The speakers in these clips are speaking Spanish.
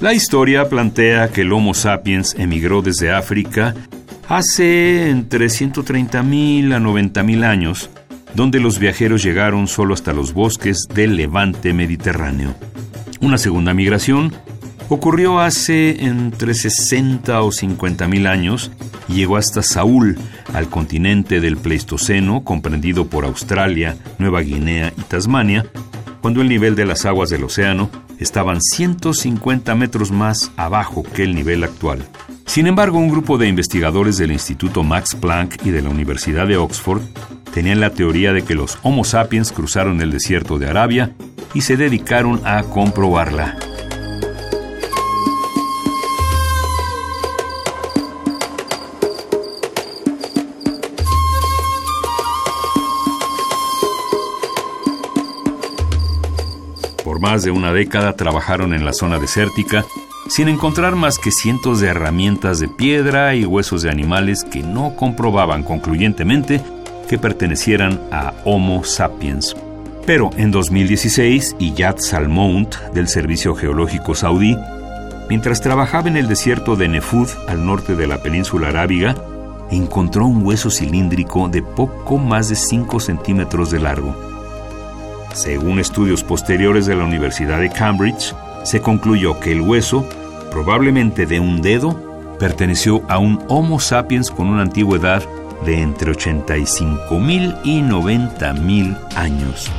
La historia plantea que el Homo sapiens emigró desde África hace entre 130.000 a 90.000 años, donde los viajeros llegaron solo hasta los bosques del levante mediterráneo. Una segunda migración ocurrió hace entre 60 o 50.000 años y llegó hasta Saúl, al continente del Pleistoceno, comprendido por Australia, Nueva Guinea y Tasmania, cuando el nivel de las aguas del océano estaban 150 metros más abajo que el nivel actual. Sin embargo, un grupo de investigadores del Instituto Max Planck y de la Universidad de Oxford tenían la teoría de que los Homo sapiens cruzaron el desierto de Arabia y se dedicaron a comprobarla. Por más de una década trabajaron en la zona desértica sin encontrar más que cientos de herramientas de piedra y huesos de animales que no comprobaban concluyentemente que pertenecieran a Homo sapiens. Pero en 2016, Iyad Salmount, del Servicio Geológico Saudí, mientras trabajaba en el desierto de Nefud, al norte de la península arábiga, encontró un hueso cilíndrico de poco más de 5 centímetros de largo. Según estudios posteriores de la Universidad de Cambridge, se concluyó que el hueso, probablemente de un dedo, perteneció a un Homo sapiens con una antigüedad de entre 85.000 y 90.000 años.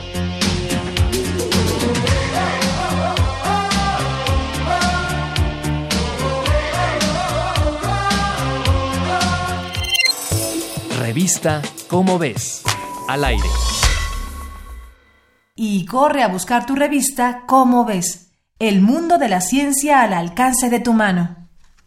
Revista Cómo ves, al aire y corre a buscar tu revista Cómo ves, el mundo de la ciencia al alcance de tu mano.